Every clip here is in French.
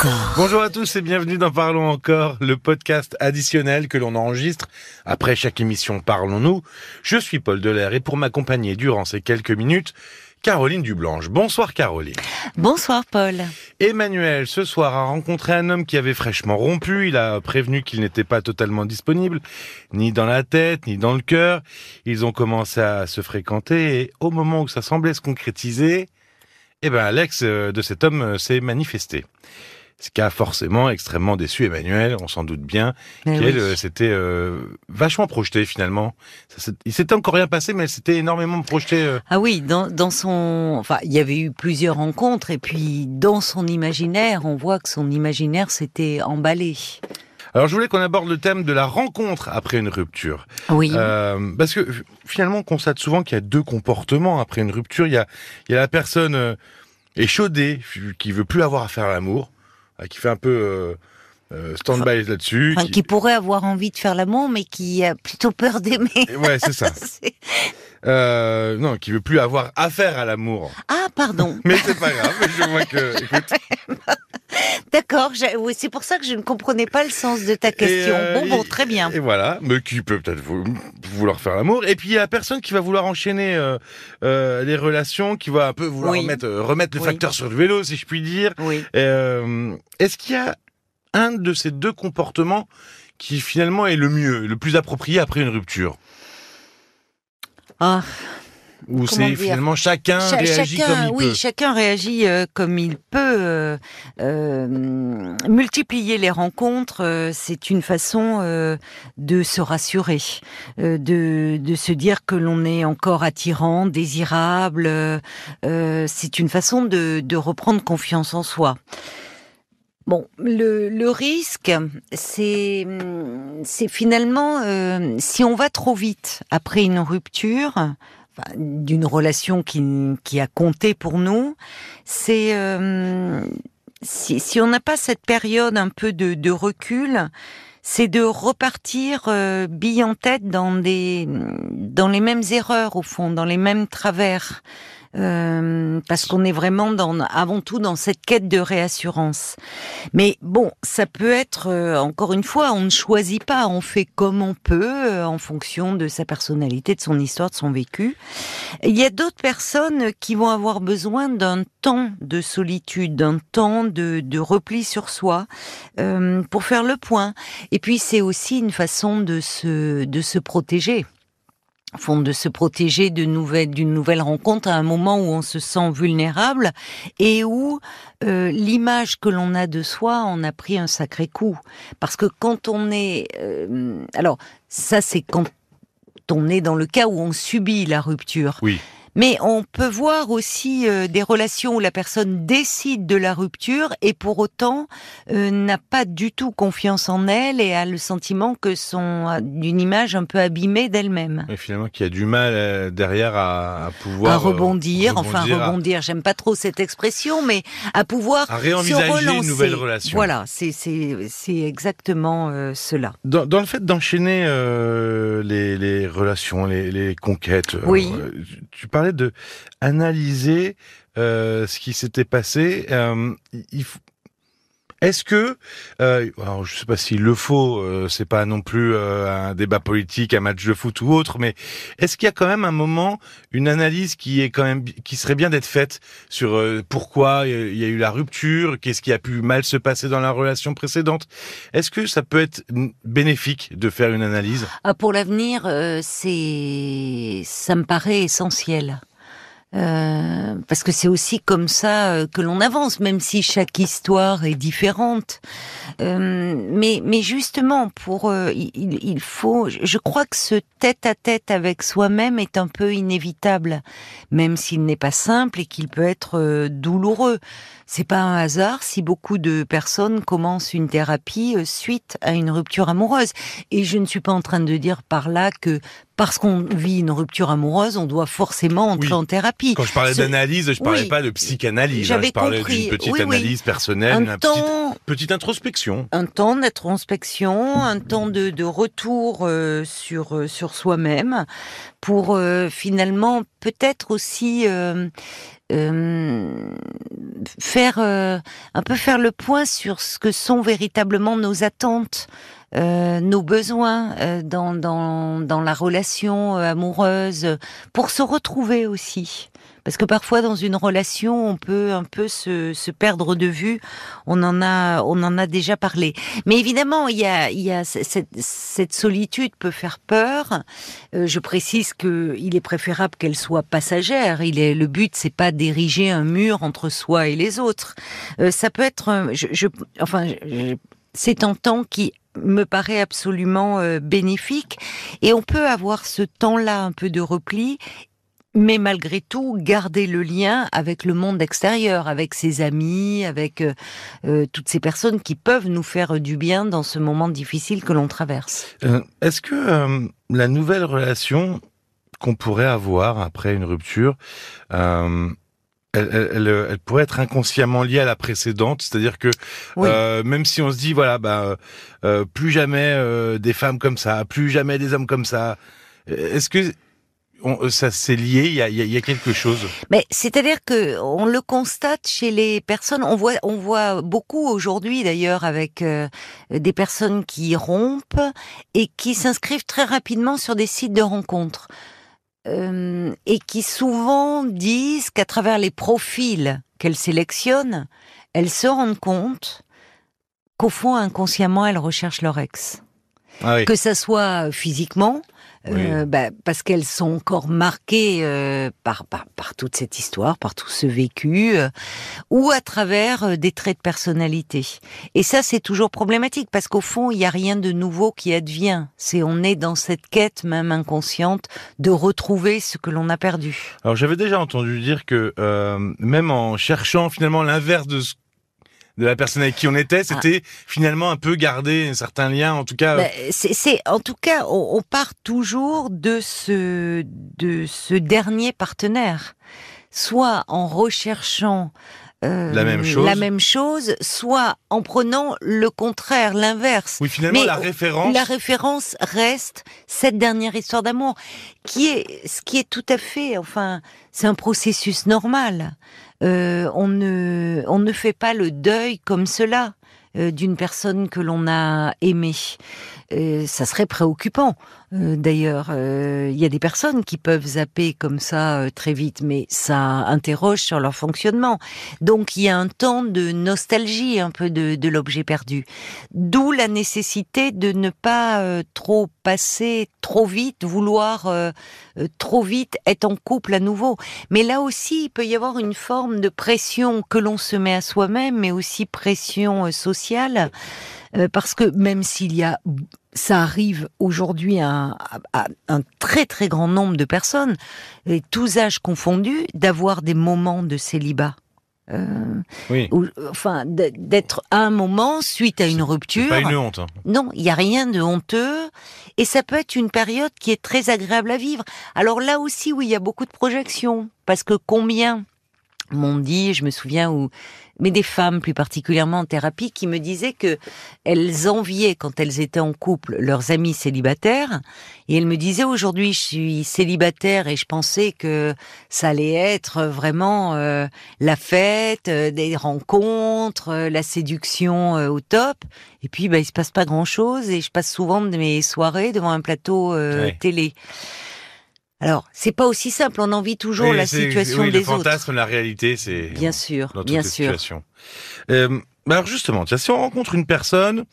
encore. Bonjour à tous et bienvenue dans Parlons encore, le podcast additionnel que l'on enregistre après chaque émission Parlons-nous. Je suis Paul Delair et pour m'accompagner durant ces quelques minutes, Caroline Dublanche. Bonsoir Caroline. Bonsoir Paul. Emmanuel, ce soir, a rencontré un homme qui avait fraîchement rompu. Il a prévenu qu'il n'était pas totalement disponible, ni dans la tête, ni dans le cœur. Ils ont commencé à se fréquenter et au moment où ça semblait se concrétiser, eh ben, Alex de cet homme s'est manifesté. Ce qui a forcément extrêmement déçu Emmanuel, on s'en doute bien, Eh qu'elle oui. euh, s'était euh, vachement projetée finalement. Ça il s'était encore rien passé, mais elle s'était énormément projetée. euh, Ah oui, dans, dans son, enfin, il y avait eu plusieurs rencontres et puis dans son imaginaire, on voit que son imaginaire s'était emballé. Alors je voulais qu'on aborde le thème de la rencontre après une rupture. Oui. Euh, parce que finalement, on constate souvent qu'il y a deux comportements après une rupture. Il y a, il y a la personne échaudée, qui veut plus avoir affaire à l'amour, qui fait un peu euh, euh, stand-by là-dessus. Enfin, qui- qui pourrait avoir envie de faire l'amour, mais qui a plutôt peur d'aimer. Ouais, c'est ça. Euh, non, qui veut plus avoir affaire à l'amour. ah, pardon. Mais c'est pas grave, je vois que... Écoute, D'accord. oui, c'est pour ça que je ne comprenais pas le sens de ta question. euh, bon, très bien. Et voilà, mais qui peut peut-être vou- vouloir faire l'amour. Et puis il y a la personne qui va vouloir enchaîner euh, euh, les relations, qui va un peu vouloir Oui. remettre, remettre le Oui. facteur sur le vélo, si je puis dire. Oui. Est-ce qu'il y a un de ces deux comportements qui finalement est le mieux, le plus approprié après une rupture? Ah, Ou c'est finalement chacun Cha- réagit chacun, comme il oui, peut chacun réagit euh, comme il peut. euh, euh, multiplier les rencontres, c'est une façon de se rassurer, de, de se dire que l'on est encore attirant, désirable. c'est une façon de, de reprendre confiance en soi. Bon, le, le risque, c'est c'est finalement euh, si on va trop vite après une rupture, d'une relation qui, qui a compté pour nous, c'est euh, si, si on n'a pas cette période un peu de, de recul, c'est de repartir euh, en tête dans des dans les mêmes erreurs au fond, dans les mêmes travers. Euh, parce qu'on est vraiment dans, avant tout dans cette quête de réassurance. Mais bon, ça peut être, euh, encore une fois, on ne choisit pas, on fait comme on peut, euh, en fonction de sa personnalité, de son histoire, de son vécu. Il y a d'autres personnes qui vont avoir besoin d'un temps de solitude, d'un temps de, de repli sur soi, euh, pour faire le point. Et puis c'est aussi une façon de se, de se protéger au fond de se protéger de nouvelles d'une nouvelle rencontre à un moment où on se sent vulnérable et où euh, l'image que l'on a de soi en a pris un sacré coup parce que quand on est euh, alors ça c'est quand on est dans le cas où on subit la rupture Oui. Mais on peut voir aussi euh, des relations où la personne décide de la rupture et pour autant euh, n'a pas du tout confiance en elle et a le sentiment que son d'une image un peu abîmée d'elle-même. Et finalement, qui a du mal euh, derrière à, à pouvoir à euh, rebondir, enfin rebondir, à- rebondir, j'aime pas trop cette expression, mais à pouvoir à se réenvisager une relancer. nouvelle relation. Voilà, c'est c'est c'est exactement euh, cela. Dans, dans le fait d'enchaîner euh, les, les relations, les, les conquêtes, euh, Oui. euh, tu- tu de analyser euh, ce qui s'était passé. Euh, il faut- Est-ce que, euh, alors je sais pas s'il le faut, euh, c'est pas non plus euh, un débat politique, un match de foot ou autre, mais est-ce qu'il y a quand même un moment, une analyse qui est quand même, qui serait bien d'être faite sur euh, pourquoi il y a eu la rupture, qu'est-ce qui a pu mal se passer dans la relation précédente? Est-ce que ça peut être bénéfique de faire une analyse? Ah, pour l'avenir, euh, c'est ça me paraît essentiel. Euh, parce que c'est aussi comme ça euh, que l'on avance, même si chaque histoire est différente. Euh, mais, mais justement, pour euh, il, il faut, je crois que ce tête-à-tête avec soi-même est un peu inévitable, même s'il n'est pas simple et qu'il peut être douloureux. C'est pas un hasard si beaucoup de personnes commencent une thérapie suite à une rupture amoureuse. Et je ne suis pas en train de dire par là que parce qu'on vit une rupture amoureuse, on doit forcément entrer Oui. en thérapie. Quand je parlais d'analyse, je parlais Oui. pas de psychanalyse. hein, je parlais d'une petite Oui, analyse personnelle, un une petite, temps, petite introspection. un temps d'introspection, un temps de, de retour euh, sur euh, sur soi-même, pour euh, finalement peut-être aussi euh, faire un peu faire le point sur ce que sont véritablement nos attentes. Nos besoins dans, dans, dans la relation amoureuse, pour se retrouver aussi. Parce que parfois dans une relation, on peut un peu se, se, perdre de vue. On en a, on en a déjà parlé. Mais évidemment, il y a, il y a cette, solitude peut faire peur. Euh, je précise que il est préférable qu'elle soit passagère. Il est le but, c'est pas d'ériger un mur entre soi et les autres. Euh, ça peut être, je, je enfin, c'est un temps qui me paraît absolument euh, bénéfique et on peut avoir ce temps-là un peu de repli mais malgré tout garder le lien avec le monde extérieur, avec ses amis, avec euh, euh, toutes ces personnes qui peuvent nous faire du bien dans ce moment difficile que l'on traverse. Est-ce que la nouvelle relation qu'on pourrait avoir après une rupture, elle, elle, pourrait être inconsciemment liée à la précédente, c'est-à-dire que même si on se dit voilà, bah, plus jamais des femmes comme ça, plus jamais des hommes comme ça, est-ce que euh, ça c'est lié, il y a, y a, quelque chose? Mais c'est-à-dire que on le constate chez les personnes. On voit, on voit beaucoup aujourd'hui d'ailleurs avec euh, des personnes qui rompent et qui s'inscrivent très rapidement sur des sites de rencontres euh, et qui souvent disent qu'à travers les profils qu'elles sélectionnent, elles se rendent compte qu'au fond inconsciemment elles recherchent leur ex. Ah que ça soit physiquement, euh, bah, parce qu'elles sont encore marquées euh, par, par, par, toute cette histoire, par tout ce vécu, euh, ou à travers des traits de personnalité. Et ça, c'est toujours problématique, parce qu'au fond, il n'y a rien de nouveau qui advient. C'est on est dans cette quête, même inconsciente, de retrouver ce que l'on a perdu. Alors j'avais déjà entendu dire que même en cherchant finalement l'inverse de ce de la personne avec qui on était, c'était finalement un peu garder un certain lien, en tout cas. Ben, c'est, en tout cas, on, part toujours de ce de ce dernier partenaire, soit en recherchant euh, la même chose. La même chose, soit en prenant le contraire, l'inverse. Oui, finalement, la référence. La référence reste cette dernière histoire d'amour, qui est ce qui est tout à fait, enfin, c'est un processus normal. Euh, on ne on ne fait pas le deuil comme cela euh, d'une personne que l'on a aimée. Euh, ça serait préoccupant. Euh, d'ailleurs, il y a des personnes qui peuvent zapper comme ça très vite, mais ça interroge sur leur fonctionnement. Donc il y a un temps de nostalgie un peu de, de l'objet perdu. D'où la nécessité de ne pas trop passer trop vite, vouloir trop vite être en couple à nouveau. Mais là aussi, il peut y avoir une forme de pression que l'on se met à soi-même, mais aussi pression sociale euh, parce que même s'il y a, ça arrive aujourd'hui à, un très très grand nombre de personnes, et tous âges confondus, d'avoir des moments de célibat. Euh, oui. enfin, d'être à un moment suite à une rupture. Pas une honte. Hein. Non, il n'y a rien de honteux. Et ça peut être une période qui est très agréable à vivre. Alors là aussi, oui, il y a beaucoup de projections. Parce que combien m'ont dit, je me souviens où mais des femmes plus particulièrement en thérapie qui me disaient que elles enviaient quand elles étaient en couple leurs amis célibataires. Et elles me disaient aujourd'hui je suis célibataire et je pensais que ça allait être vraiment euh, la fête, euh, des rencontres, euh, la séduction au top. Et puis bah il se passe pas grand chose et je passe souvent de mes soirées devant un plateau télé. Alors, c'est pas aussi simple. On en vit toujours la situation oui, des le fantasme, la réalité, c'est bien sûr, dans bien sûr. Euh, alors justement, si on rencontre une personne,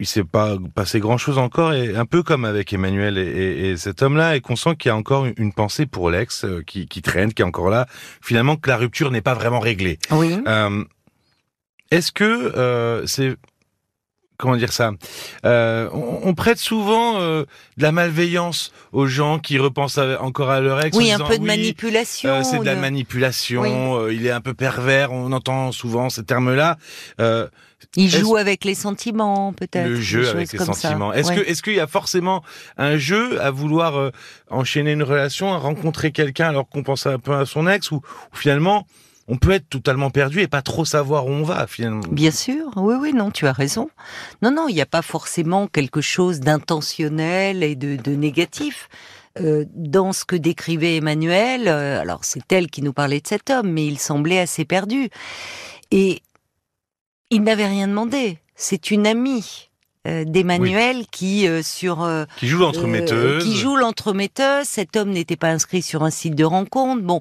il s'est pas passé grand chose encore, et un peu comme avec Emmanuel et, cet homme-là, et qu'on sent qu'il y a encore une, pensée pour l'ex euh, qui, traîne, qui est encore là. Finalement, que la rupture n'est pas vraiment réglée. Oui. Euh, est-ce que c'est comment dire ça euh, on, prête souvent euh, de la malveillance aux gens qui repensent encore à leur ex. Oui, un peu de manipulation. Euh, c'est de la manipulation. il est un peu pervers. On entend souvent ces termes-là. il joue avec les sentiments, peut-être. Le jeu avec les sentiments. Est-ce que est-ce qu'il y a forcément un jeu à vouloir enchaîner une relation, à rencontrer quelqu'un alors qu'on pense un peu à son ex, ou finalement on peut être totalement perdu et pas trop savoir où on va finalement. Bien sûr, oui, oui, non, tu as raison. Non, non, il n'y a pas forcément quelque chose d'intentionnel et de, négatif. euh, dans ce que décrivait Emmanuel. Euh, alors c'est elle qui nous parlait de cet homme, mais il semblait assez perdu. Et il n'avait rien demandé. C'est une amie. Euh, d'Emmanuel qui euh, sur euh, qui joue l'entremetteuse qui joue l'entremetteuse cet homme n'était pas inscrit sur un site de rencontre. Bon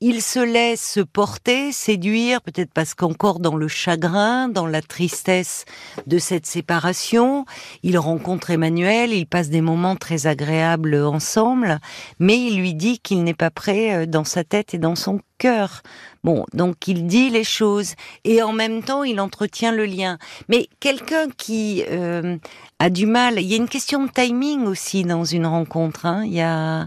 il se laisse porter séduire peut-être parce qu'encore dans le chagrin dans la tristesse de cette séparation il rencontre Emmanuel il passe des moments très agréables ensemble mais il lui dit qu'il n'est pas prêt dans sa tête et dans son cœur. Bon, donc il dit les choses et en même temps il entretient le lien. Mais quelqu'un qui euh, a du mal, il y a une question de timing aussi dans une rencontre. Hein. Il y a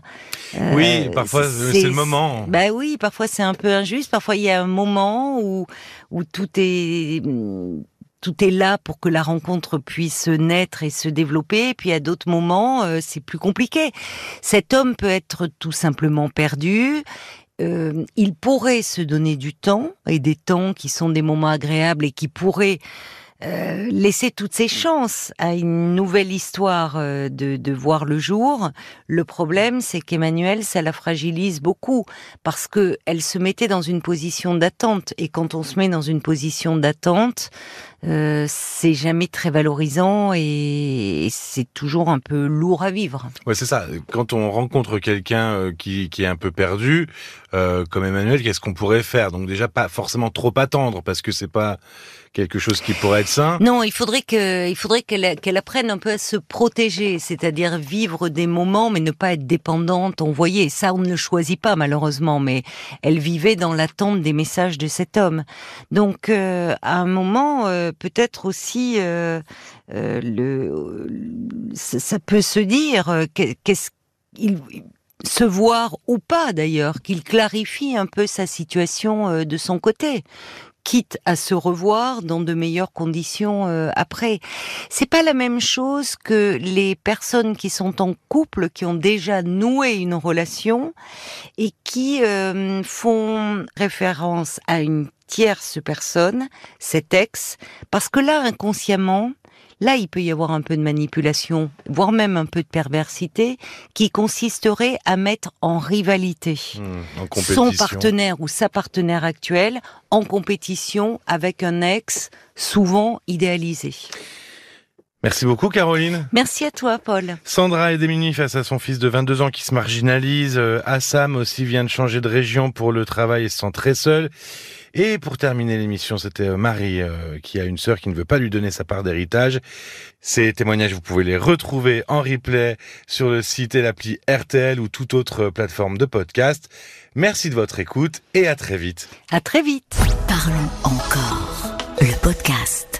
euh, oui, parfois c'est le moment. Bah oui, parfois c'est un peu injuste. Parfois il y a un moment où où tout est tout est là pour que la rencontre puisse naître et se développer. Et puis à d'autres moments, euh, c'est plus compliqué. Cet homme peut être tout simplement perdu euh, il pourrait se donner du temps et des temps qui sont des moments agréables et qui pourraient euh, laisser toutes ses chances à une nouvelle histoire euh, de, de, voir le jour. Le problème, c'est qu'Emmanuel, ça la fragilise beaucoup parce que elle se mettait dans une position d'attente et quand on se met dans une position d'attente, euh, c'est jamais très valorisant et, c'est toujours un peu lourd à vivre. Ouais, c'est ça. Quand on rencontre quelqu'un euh, qui, qui est un peu perdu, euh, comme Emmanuel, qu'est-ce qu'on pourrait faire? Donc déjà pas forcément trop attendre parce que c'est pas quelque chose qui pourrait être sain. Non, il faudrait que, il faudrait qu'elle, qu'elle apprenne un peu à se protéger, c'est-à-dire vivre des moments, mais ne pas être dépendante. On voyait, ça, on ne le choisit pas malheureusement, mais elle vivait dans l'attente des messages de cet homme. Donc, à un moment, peut-être aussi euh, euh, ça peut se dire euh, qu'est-ce qu'il se voir ou pas d'ailleurs, qu'il clarifie un peu sa situation de son côté, quitte à se revoir dans de meilleures conditions après. C'est pas la même chose que les personnes qui sont en couple, qui ont déjà noué une relation et qui font référence à une tierce personne, cet ex, parce que là, inconsciemment, là, il peut y avoir un peu de manipulation, voire même un peu de perversité, qui consisterait à mettre en rivalité hmm, son partenaire ou sa partenaire actuelle en compétition avec un ex souvent idéalisé. Merci beaucoup Caroline. Merci à toi Paul. Sandra est démunie face à son fils de 22 ans qui se marginalise. Euh, Assam aussi vient de changer de région pour le travail et se sent très seul. Et pour terminer l'émission, c'était euh, Marie euh, qui a une sœur qui ne veut pas lui donner sa part d'héritage. Ces témoignages, vous pouvez les retrouver en replay sur le site et l'appli RTL ou toute autre plateforme de podcast. Merci de votre écoute et à très vite. À très vite. Parlons encore. Le podcast.